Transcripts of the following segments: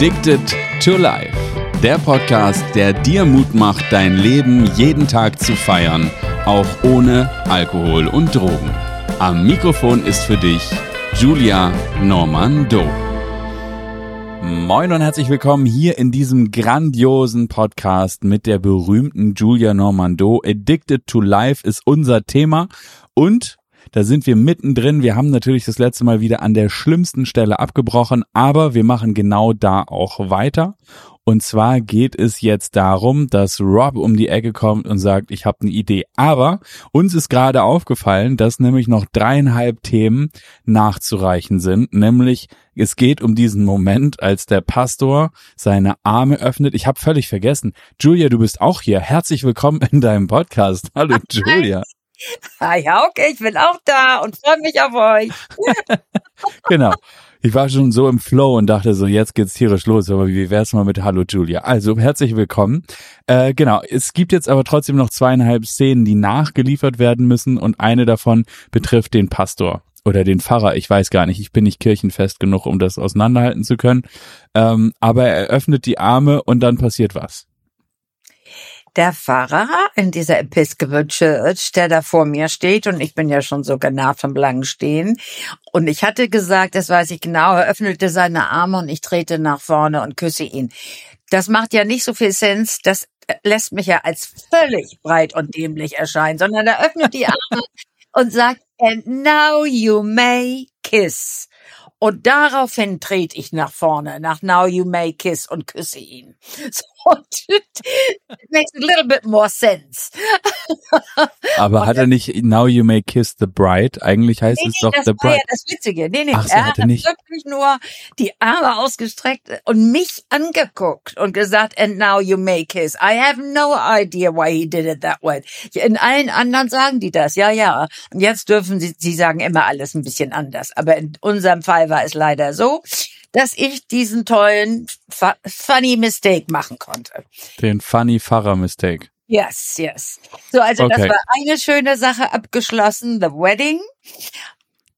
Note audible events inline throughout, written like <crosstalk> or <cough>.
Addicted to Life. Der Podcast, der dir Mut macht, dein Leben jeden Tag zu feiern, auch ohne Alkohol und Drogen. Am Mikrofon ist für dich Julia Normando. Moin und herzlich willkommen hier in diesem grandiosen Podcast mit der berühmten Julia Normando. Addicted to Life ist unser Thema und da sind wir mittendrin. Wir haben natürlich das letzte Mal wieder an der schlimmsten Stelle abgebrochen, aber wir machen genau da auch weiter. Und zwar geht es jetzt darum, dass Rob um die Ecke kommt und sagt, ich habe eine Idee. Aber uns ist gerade aufgefallen, dass nämlich noch dreieinhalb Themen nachzureichen sind. Nämlich es geht um diesen Moment, als der Pastor seine Arme öffnet. Ich habe völlig vergessen. Julia, du bist auch hier. Herzlich willkommen in deinem Podcast. Hallo Julia. Ah ja, okay, ich bin auch da und freue mich auf euch. <laughs> genau. Ich war schon so im Flow und dachte so, jetzt geht's tierisch los, aber wie wär's mal mit Hallo Julia? Also, herzlich willkommen. Äh, genau, es gibt jetzt aber trotzdem noch zweieinhalb Szenen, die nachgeliefert werden müssen und eine davon betrifft den Pastor oder den Pfarrer, ich weiß gar nicht, ich bin nicht kirchenfest genug, um das auseinanderhalten zu können. Ähm, aber er öffnet die Arme und dann passiert was der Pfarrer in dieser Episcopal Church, der da vor mir steht, und ich bin ja schon so genervt vom langen Stehen. Und ich hatte gesagt, das weiß ich genau, er öffnete seine Arme und ich trete nach vorne und küsse ihn. Das macht ja nicht so viel Sinn, das lässt mich ja als völlig breit und dämlich erscheinen, sondern er öffnet die Arme <laughs> und sagt, and now you may kiss. Und daraufhin trete ich nach vorne, nach Now You May Kiss und küsse ihn. So, it makes a little bit more sense. Aber hat er nicht Now You May Kiss the Bride? Eigentlich heißt nee, es nee, doch The Bride. Ja das Witzige. Nee, nee, Ach, er hat nicht. wirklich nur die Arme ausgestreckt und mich angeguckt und gesagt, and now you may kiss. I have no idea why he did it that way. In allen anderen sagen die das, ja, ja. Und jetzt dürfen sie, sie sagen immer alles ein bisschen anders. Aber in unserem Fall war es leider so, dass ich diesen tollen funny Mistake machen konnte. Den funny Pfarrer Mistake. Yes, yes. So, also okay. das war eine schöne Sache abgeschlossen, the wedding.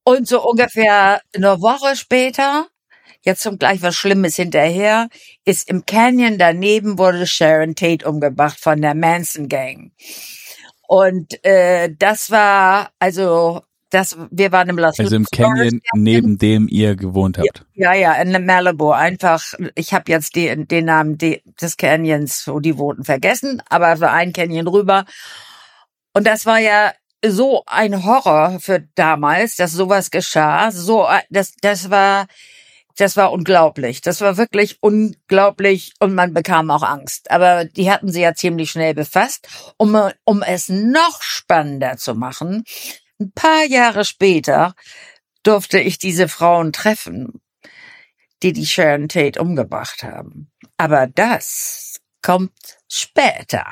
Und so ungefähr eine Woche später, jetzt zum gleich was Schlimmes hinterher, ist im Canyon daneben wurde Sharon Tate umgebracht von der Manson Gang. Und äh, das war also das, wir waren im Las Also im Canyon, neben dem ihr gewohnt habt. Ja, ja, in Malibu. Einfach, ich habe jetzt die, den Namen des Canyons, wo die wohnten, vergessen, aber war ein Canyon rüber. Und das war ja so ein Horror für damals, dass sowas geschah. So, das, das war, das war unglaublich. Das war wirklich unglaublich und man bekam auch Angst. Aber die hatten sie ja ziemlich schnell befasst. Um, um es noch spannender zu machen, ein paar Jahre später durfte ich diese Frauen treffen, die die Sharon Tate umgebracht haben. Aber das kommt später.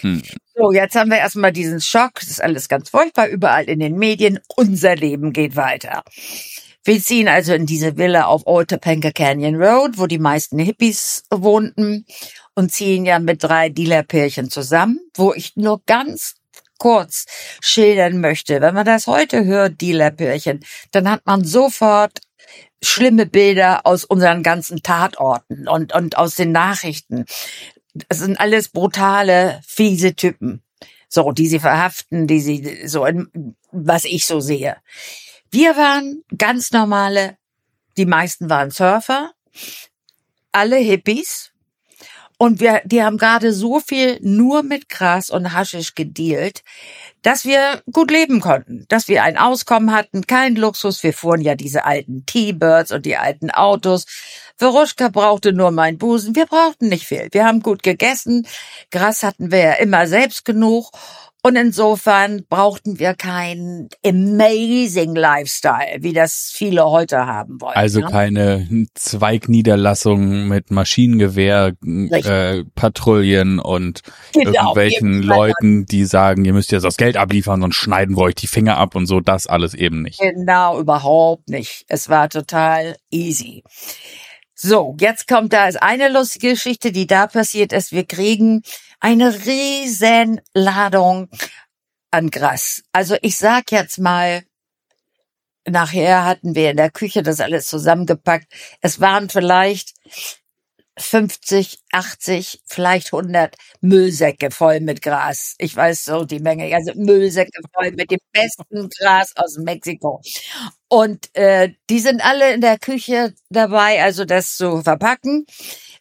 Hm. So, jetzt haben wir erstmal diesen Schock. Das ist alles ganz furchtbar, überall in den Medien. Unser Leben geht weiter. Wir ziehen also in diese Villa auf Old Topanga Canyon Road, wo die meisten Hippies wohnten und ziehen ja mit drei Dealerpärchen zusammen, wo ich nur ganz kurz schildern möchte. Wenn man das heute hört, die Läppelchen, dann hat man sofort schlimme Bilder aus unseren ganzen Tatorten und, und aus den Nachrichten. Das sind alles brutale, fiese Typen. So, die sie verhaften, die sie, so, was ich so sehe. Wir waren ganz normale, die meisten waren Surfer, alle Hippies, und wir, die haben gerade so viel nur mit Gras und Haschisch gedealt, dass wir gut leben konnten, dass wir ein Auskommen hatten, kein Luxus. Wir fuhren ja diese alten T-Birds und die alten Autos. Veruschka brauchte nur mein Busen. Wir brauchten nicht viel. Wir haben gut gegessen. Gras hatten wir ja immer selbst genug. Und insofern brauchten wir keinen amazing Lifestyle, wie das viele heute haben wollen. Also ne? keine Zweigniederlassung mit Maschinengewehr, äh, Patrouillen und genau, irgendwelchen Leuten, die sagen, ihr müsst jetzt das Geld abliefern, sonst schneiden wir euch die Finger ab und so, das alles eben nicht. Genau, überhaupt nicht. Es war total easy. So, jetzt kommt da ist eine lustige Geschichte, die da passiert ist. Wir kriegen eine riesen Ladung an Gras. Also ich sag jetzt mal, nachher hatten wir in der Küche das alles zusammengepackt. Es waren vielleicht 50, 80, vielleicht 100 Müllsäcke voll mit Gras. Ich weiß so die Menge. Also Müllsäcke voll mit dem besten Gras aus Mexiko. Und äh, die sind alle in der Küche dabei, also das zu verpacken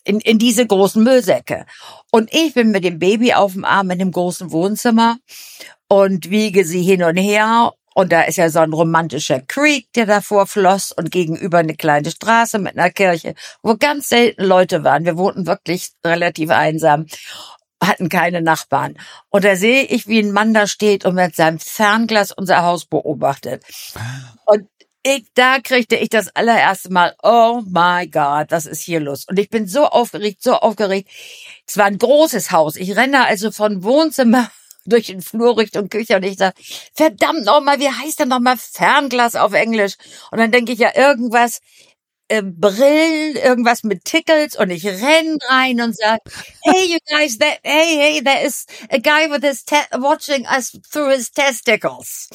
in, in diese großen Müllsäcke. Und ich bin mit dem Baby auf dem Arm in dem großen Wohnzimmer und wiege sie hin und her und da ist ja so ein romantischer Creek, der davor floss und gegenüber eine kleine Straße mit einer Kirche, wo ganz selten Leute waren. Wir wohnten wirklich relativ einsam, hatten keine Nachbarn. Und da sehe ich, wie ein Mann da steht und mit seinem Fernglas unser Haus beobachtet. Und ich, da kriegte ich das allererste Mal, oh my God, was ist hier los? Und ich bin so aufgeregt, so aufgeregt. Es war ein großes Haus. Ich renne also von Wohnzimmer durch den Flur Richtung Küche und ich sage, verdammt nochmal, wie heißt denn nochmal Fernglas auf Englisch? Und dann denke ich ja irgendwas, äh, Brillen, irgendwas mit Tickles und ich renn rein und sag, hey you guys, that, hey, hey, there is a guy with his watching us through his testicles.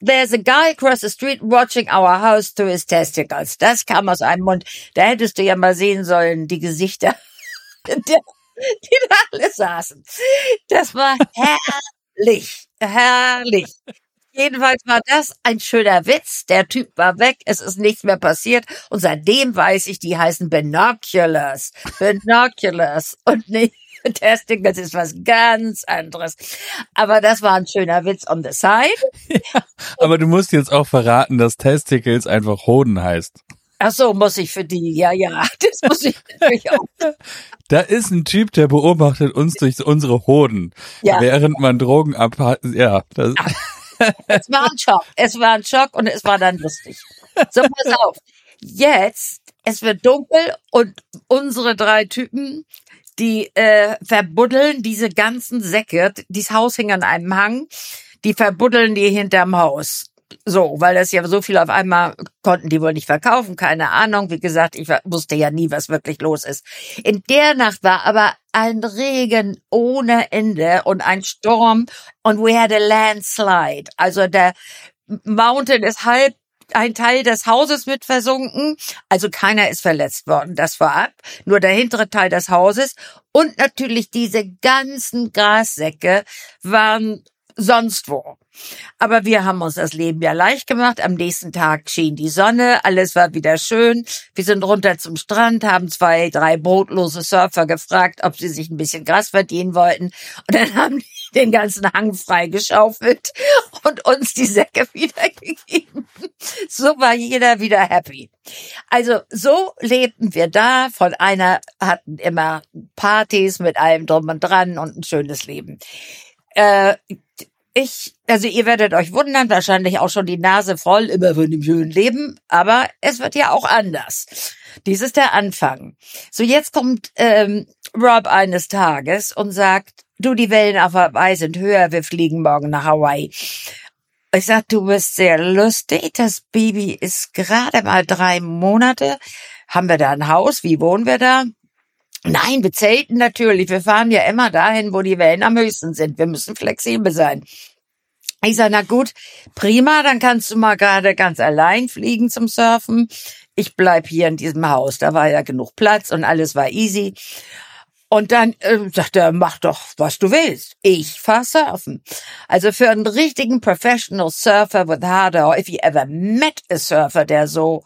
There's a guy across the street watching our house through his testicles. Das kam aus einem Mund. Da hättest du ja mal sehen sollen, die Gesichter <laughs> der <laughs> die da alle saßen. Das war herrlich, herrlich. Jedenfalls war das ein schöner Witz. Der Typ war weg, es ist nichts mehr passiert. Und seitdem weiß ich, die heißen Binoculars. Binoculars und nicht <laughs> Testicles ist was ganz anderes. Aber das war ein schöner Witz on the side. <laughs> Ja, aber du musst jetzt auch verraten, dass Testicles einfach Hoden heißt. Ach so, muss ich für die, ja, ja, <laughs> das muss ich natürlich auch. <laughs> Da ist ein Typ, der beobachtet uns durch unsere Hoden, ja. während man Drogen abhat, ja. Das es war ein Schock, es war ein Schock und es war dann lustig. So, pass auf. Jetzt, es wird dunkel und unsere drei Typen, die äh, verbuddeln diese ganzen Säcke, dieses Haus hing an einem Hang, die verbuddeln die hinterm Haus so, weil das ja so viel auf einmal konnten die wohl nicht verkaufen, keine Ahnung. Wie gesagt, ich wusste ja nie, was wirklich los ist. In der Nacht war aber ein Regen ohne Ende und ein Sturm und we had a landslide. Also der Mountain ist halb ein Teil des Hauses mit versunken, also keiner ist verletzt worden, das war ab, nur der hintere Teil des Hauses und natürlich diese ganzen Grassäcke waren sonst wo. Aber wir haben uns das Leben ja leicht gemacht. Am nächsten Tag schien die Sonne, alles war wieder schön. Wir sind runter zum Strand, haben zwei, drei brotlose Surfer gefragt, ob sie sich ein bisschen Gras verdienen wollten. Und dann haben die den ganzen Hang freigeschaufelt und uns die Säcke <laughs> wiedergegeben. So war jeder wieder happy. Also so lebten wir da. Von einer hatten immer Partys mit allem drum und dran und ein schönes Leben. Äh, ich, also ihr werdet euch wundern, wahrscheinlich auch schon die Nase voll immer von dem schönen Leben, aber es wird ja auch anders. Dies ist der Anfang. So, jetzt kommt ähm, Rob eines Tages und sagt, du, die Wellen auf Hawaii sind höher, wir fliegen morgen nach Hawaii. Ich sag, du bist sehr lustig, das Baby ist gerade mal drei Monate. Haben wir da ein Haus? Wie wohnen wir da? Nein, wir zelten natürlich. Wir fahren ja immer dahin, wo die Wellen am höchsten sind. Wir müssen flexibel sein. Ich sage, na gut, prima, dann kannst du mal gerade ganz allein fliegen zum Surfen. Ich bleib hier in diesem Haus. Da war ja genug Platz und alles war easy. Und dann äh, sagt er, mach doch, was du willst. Ich fahr surfen. Also für einen richtigen Professional Surfer with Harder, if you ever met a Surfer, der so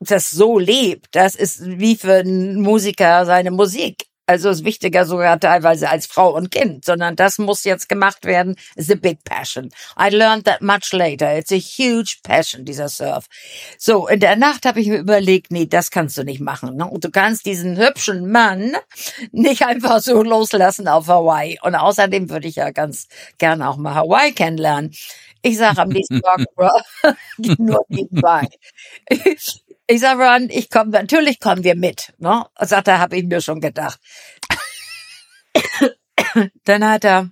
das so lebt, das ist wie für einen Musiker seine Musik. Also ist wichtiger sogar teilweise als Frau und Kind, sondern das muss jetzt gemacht werden. It's a big passion. I learned that much later. It's a huge passion, dieser Surf. So, in der Nacht habe ich mir überlegt, nee, das kannst du nicht machen. Ne? Und du kannst diesen hübschen Mann nicht einfach so loslassen auf Hawaii. Und außerdem würde ich ja ganz gerne auch mal Hawaii kennenlernen. Ich sage am nächsten Morgen, <laughs> <laughs> nur nebenbei. Ich sage, Ron, ich komme, natürlich kommen wir mit. Ne? Sagt er, habe ich mir schon gedacht. <coughs> Dann hat er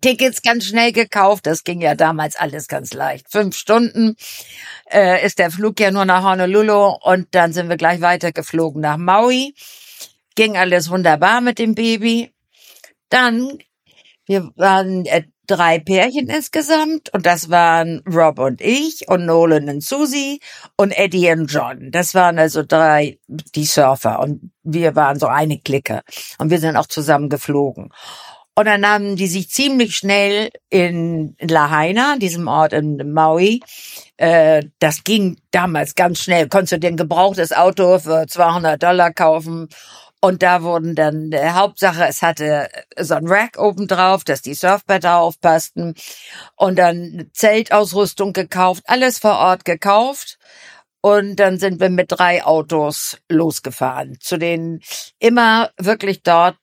Tickets ganz schnell gekauft. Das ging ja damals alles ganz leicht. Fünf Stunden äh, ist der Flug ja nur nach Honolulu und dann sind wir gleich weitergeflogen nach Maui. Ging alles wunderbar mit dem Baby. Dann, wir waren, äh, drei Pärchen insgesamt und das waren Rob und ich und Nolan und Susie und Eddie und John. Das waren also drei, die Surfer und wir waren so eine Clique und wir sind auch zusammen geflogen. Und dann haben die sich ziemlich schnell in Lahaina, diesem Ort in Maui, äh, das ging damals ganz schnell. Konntest du dir ein gebrauchtes Auto für 200 Dollar kaufen und da wurden dann, der Hauptsache, es hatte so ein Rack oben drauf, dass die Surfbretter aufpassten. Und dann Zeltausrüstung gekauft, alles vor Ort gekauft. Und dann sind wir mit drei Autos losgefahren. Zu den immer wirklich dort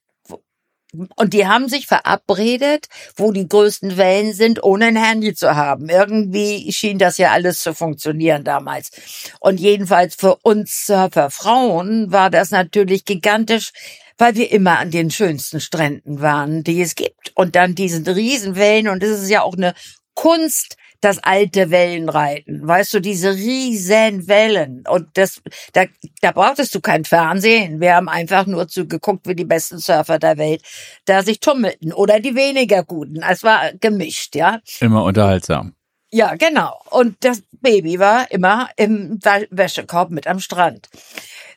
und die haben sich verabredet, wo die größten Wellen sind, ohne ein Handy zu haben. Irgendwie schien das ja alles zu funktionieren damals. Und jedenfalls für uns Surfer Frauen war das natürlich gigantisch, weil wir immer an den schönsten Stränden waren, die es gibt. Und dann diesen Riesenwellen. Und es ist ja auch eine Kunst, das alte Wellenreiten. Weißt du, diese riesen Wellen. Und das, da, da brauchtest du kein Fernsehen. Wir haben einfach nur zugeguckt, wie die besten Surfer der Welt da sich tummelten. Oder die weniger guten. Es war gemischt, ja. Immer unterhaltsam. Ja, genau. Und das Baby war immer im Wäschekorb mit am Strand.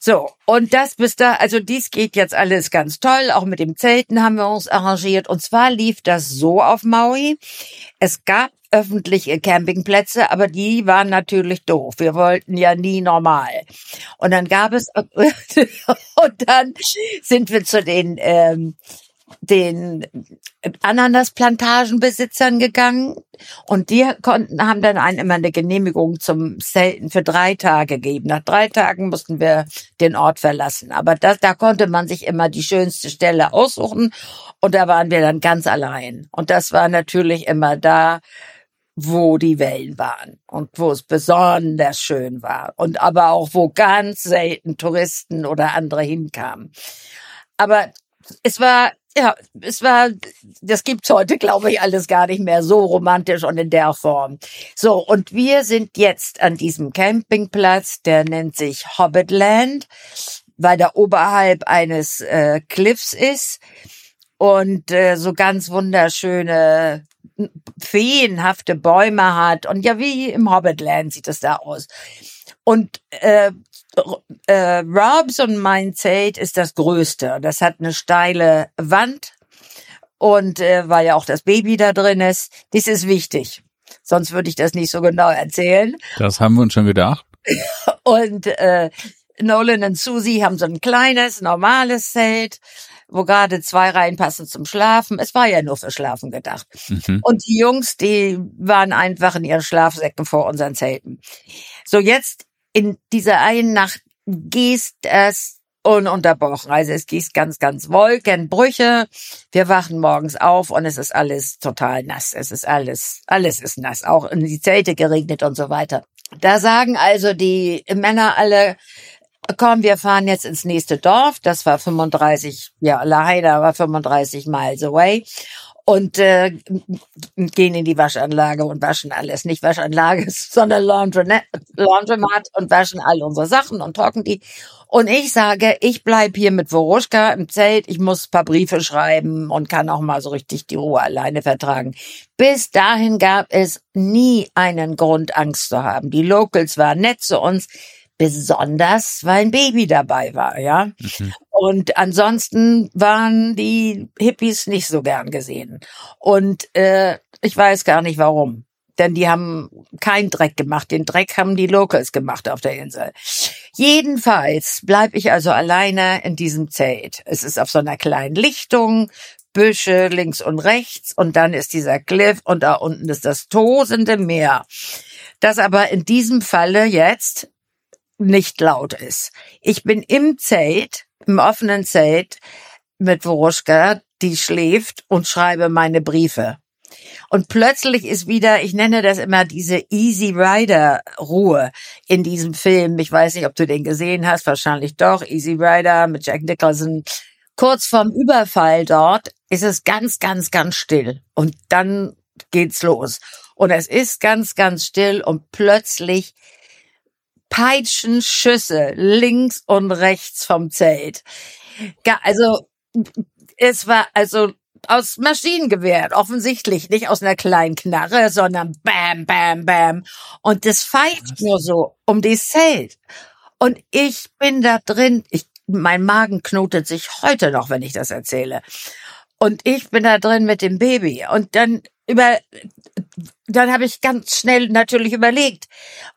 So, und das bis da, also dies geht jetzt alles ganz toll. Auch mit dem Zelten haben wir uns arrangiert. Und zwar lief das so auf Maui. Es gab öffentliche Campingplätze, aber die waren natürlich doof. Wir wollten ja nie normal. Und dann gab es <laughs> und dann sind wir zu den ähm, den Ananasplantagenbesitzern gegangen und die konnten, haben dann einen immer eine Genehmigung zum Zelten für drei Tage gegeben. Nach drei Tagen mussten wir den Ort verlassen. Aber das, da konnte man sich immer die schönste Stelle aussuchen und da waren wir dann ganz allein. Und das war natürlich immer da, wo die Wellen waren und wo es besonders schön war und aber auch wo ganz selten Touristen oder andere hinkamen. Aber es war ja, es war, das gibt's heute, glaube ich, alles gar nicht mehr so romantisch und in der Form. So, und wir sind jetzt an diesem Campingplatz, der nennt sich Hobbitland, weil der oberhalb eines äh, Cliffs ist und äh, so ganz wunderschöne feenhafte Bäume hat. Und ja, wie im Hobbitland sieht es da aus. Und äh, äh, Robs und mein Zelt ist das größte. Das hat eine steile Wand und äh, weil ja auch das Baby da drin ist, das ist wichtig. Sonst würde ich das nicht so genau erzählen. Das haben wir uns schon gedacht. <laughs> Und äh, Nolan und Susie haben so ein kleines, normales Zelt wo gerade zwei reinpassen zum Schlafen. Es war ja nur für Schlafen gedacht. Mhm. Und die Jungs, die waren einfach in ihren Schlafsäcken vor unseren Zelten. So jetzt in dieser einen Nacht gießt es ununterbrochen. Also es gießt ganz, ganz Wolkenbrüche. Wir wachen morgens auf und es ist alles total nass. Es ist alles, alles ist nass. Auch in die Zelte geregnet und so weiter. Da sagen also die Männer alle, komm, wir fahren jetzt ins nächste Dorf. Das war 35, ja, Lahaina war 35 miles away. Und äh, gehen in die Waschanlage und waschen alles. Nicht Waschanlage, <laughs> sondern Laundromat, und waschen all unsere Sachen und trocken die. Und ich sage, ich bleib hier mit Voruschka im Zelt. Ich muss paar Briefe schreiben und kann auch mal so richtig die Ruhe alleine vertragen. Bis dahin gab es nie einen Grund, Angst zu haben. Die Locals waren nett zu uns besonders, weil ein Baby dabei war, ja. Mhm. Und ansonsten waren die Hippies nicht so gern gesehen. Und äh, ich weiß gar nicht warum. Denn die haben keinen Dreck gemacht. Den Dreck haben die Locals gemacht auf der Insel. Jedenfalls bleib ich also alleine in diesem Zelt. Es ist auf so einer kleinen Lichtung, Büsche links und rechts und dann ist dieser Cliff und da unten ist das tosende Meer. Das aber in diesem Falle jetzt nicht laut ist. Ich bin im Zelt, im offenen Zelt mit Woruschka, die schläft und schreibe meine Briefe. Und plötzlich ist wieder, ich nenne das immer diese Easy Rider Ruhe in diesem Film. Ich weiß nicht, ob du den gesehen hast, wahrscheinlich doch. Easy Rider mit Jack Nicholson. Kurz vorm Überfall dort ist es ganz, ganz, ganz still. Und dann geht's los. Und es ist ganz, ganz still und plötzlich Peitschenschüsse links und rechts vom Zelt. Also es war also aus Maschinengewehr, offensichtlich nicht aus einer kleinen Knarre, sondern bam, bam, bam. Und das pfeift nur so um die Zelt. Und ich bin da drin, ich, mein Magen knotet sich heute noch, wenn ich das erzähle. Und ich bin da drin mit dem Baby. Und dann über, dann habe ich ganz schnell natürlich überlegt,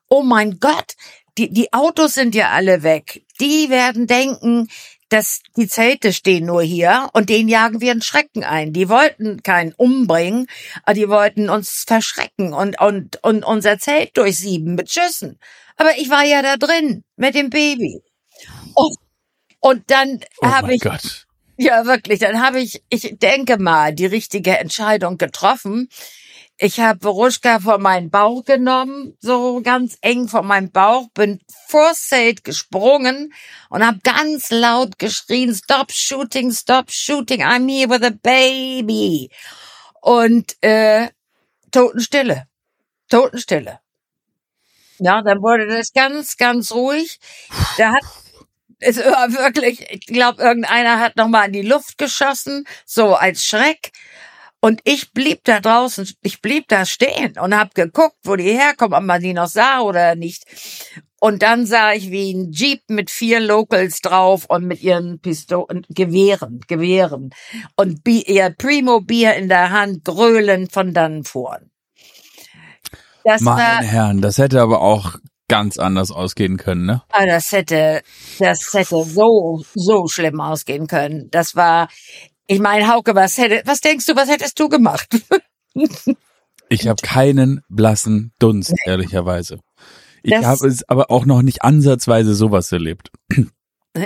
oh mein Gott, die, die Autos sind ja alle weg. Die werden denken, dass die Zelte stehen nur hier und denen jagen wir einen Schrecken ein. Die wollten keinen umbringen, aber die wollten uns verschrecken und, und, und unser Zelt durchsieben mit Schüssen. Aber ich war ja da drin mit dem Baby. Und, und dann Oh habe ich, Gott. ja wirklich, dann habe ich, ich denke mal, die richtige Entscheidung getroffen. Ich habe Boruschka vor meinen Bauch genommen, so ganz eng vor meinem Bauch, bin vor Zelt gesprungen und habe ganz laut geschrien, stop shooting, stop shooting, I'm here with a baby. Und äh, Totenstille, Totenstille. Ja, dann wurde das ganz, ganz ruhig. Da hat es war wirklich, ich glaube, irgendeiner hat nochmal in die Luft geschossen, so als Schreck. Und ich blieb da draußen, ich blieb da stehen und hab geguckt, wo die herkommen, ob man die noch sah oder nicht. Und dann sah ich, wie ein Jeep mit vier Locals drauf und mit ihren Pistolen, Gewehren, Gewehren und Bi ihr Primo Bier in der Hand gröhlend von dann fuhren. Das war, Meine Herren, das hätte aber auch ganz anders ausgehen können, ne? Ah, das hätte, das hätte so, so schlimm ausgehen können. Das war, ich meine, Hauke, was hätte, was denkst du, was hättest du gemacht? <laughs> Ich habe keinen blassen Dunst, ehrlicherweise. Ich habe es aber auch noch nicht ansatzweise sowas erlebt.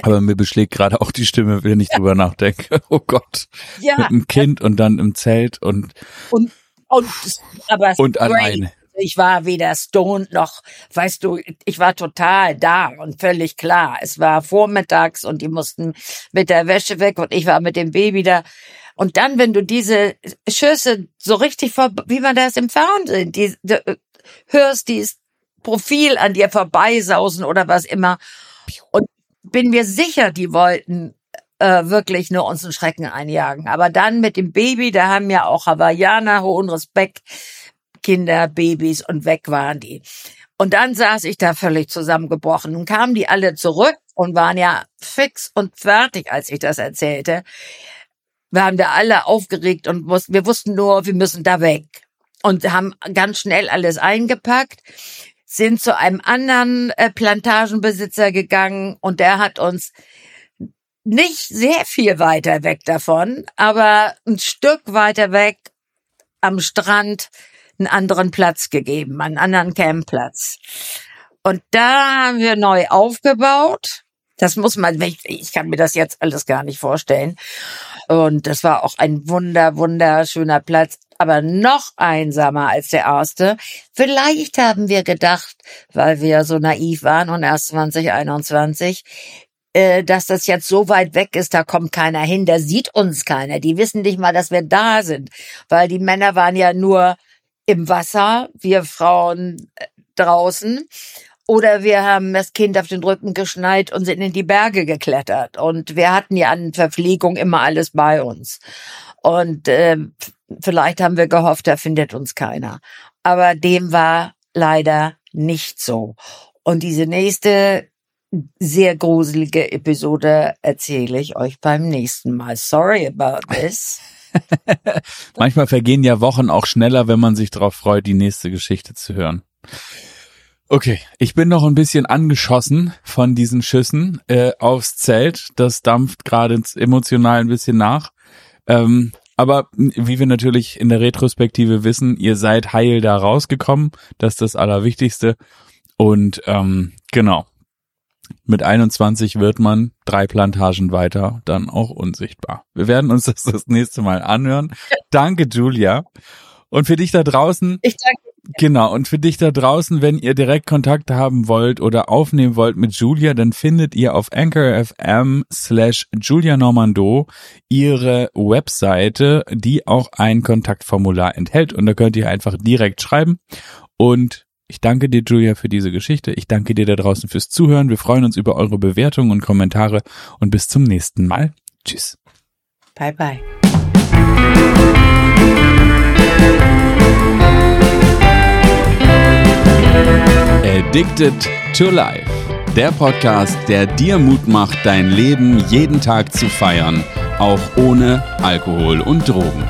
Aber mir beschlägt gerade auch die Stimme, wenn ich drüber nachdenke. <laughs> Oh Gott. ja, Mit einem Kind und dann im Zelt und, und, und, aber und alleine. Ich war weder stoned noch, weißt du, ich war total da und völlig klar. Es war vormittags und die mussten mit der Wäsche weg und ich war mit dem Baby da. Und dann, wenn du diese Schüsse so richtig vor, wie man das im Fernsehen, die, die hörst, dieses Profil an dir vorbeisausen oder was immer. Und bin mir sicher, die wollten äh, wirklich nur uns einen Schrecken einjagen. Aber dann mit dem Baby, da haben ja auch Hawaiianer hohen Respekt, Kinder, Babys und weg waren die. Und dann saß ich da völlig zusammengebrochen. Nun kamen die alle zurück und waren ja fix und fertig, als ich das erzählte. Wir haben da alle aufgeregt und wussten, wir wussten nur, wir müssen da weg. Und haben ganz schnell alles eingepackt, sind zu einem anderen äh, Plantagenbesitzer gegangen und der hat uns nicht sehr viel weiter weg davon, aber ein Stück weiter weg am Strand einen anderen Platz gegeben, einen anderen Campplatz. Und da haben wir neu aufgebaut. Das muss man, ich, ich kann mir das jetzt alles gar nicht vorstellen. Und das war auch ein wunder, wunderschöner Platz, aber noch einsamer als der erste. Vielleicht haben wir gedacht, weil wir so naiv waren und erst 2021, äh, dass das jetzt so weit weg ist, da kommt keiner hin, da sieht uns keiner. Die wissen nicht mal, dass wir da sind, weil die Männer waren ja nur im Wasser, wir Frauen äh, draußen. Oder wir haben das Kind auf den Rücken geschneit und sind in die Berge geklettert. Und wir hatten ja an Verpflegung immer alles bei uns. Und äh, vielleicht haben wir gehofft, da findet uns keiner. Aber dem war leider nicht so. Und diese nächste sehr gruselige Episode erzähle ich euch beim nächsten Mal. Sorry about this. <laughs> Manchmal vergehen ja Wochen auch schneller, wenn man sich darauf freut, die nächste Geschichte zu hören. Okay, ich bin noch ein bisschen angeschossen von diesen Schüssen äh, aufs Zelt. Das dampft gerade emotional ein bisschen nach. Ähm, aber wie wir natürlich in der Retrospektive wissen, ihr seid heil da rausgekommen. Das ist das Allerwichtigste. Und ähm, genau, mit 21 wird man drei Plantagen weiter dann auch unsichtbar. Wir werden uns das das nächste Mal anhören. Danke, Julia. Und für dich da draußen, Ich danke genau, und für dich da draußen, wenn ihr direkt Kontakt haben wollt oder aufnehmen wollt mit Julia, dann findet ihr auf anchor.fm slash Julia Normando ihre Webseite, die auch ein Kontaktformular enthält. Und da könnt ihr einfach direkt schreiben. Und ich danke dir, Julia, für diese Geschichte. Ich danke dir da draußen fürs Zuhören. Wir freuen uns über eure Bewertungen und Kommentare und bis zum nächsten Mal. Tschüss. Bye, bye. Addicted to Life. Der Podcast, der dir Mut macht, dein Leben jeden Tag zu feiern, auch ohne Alkohol und Drogen.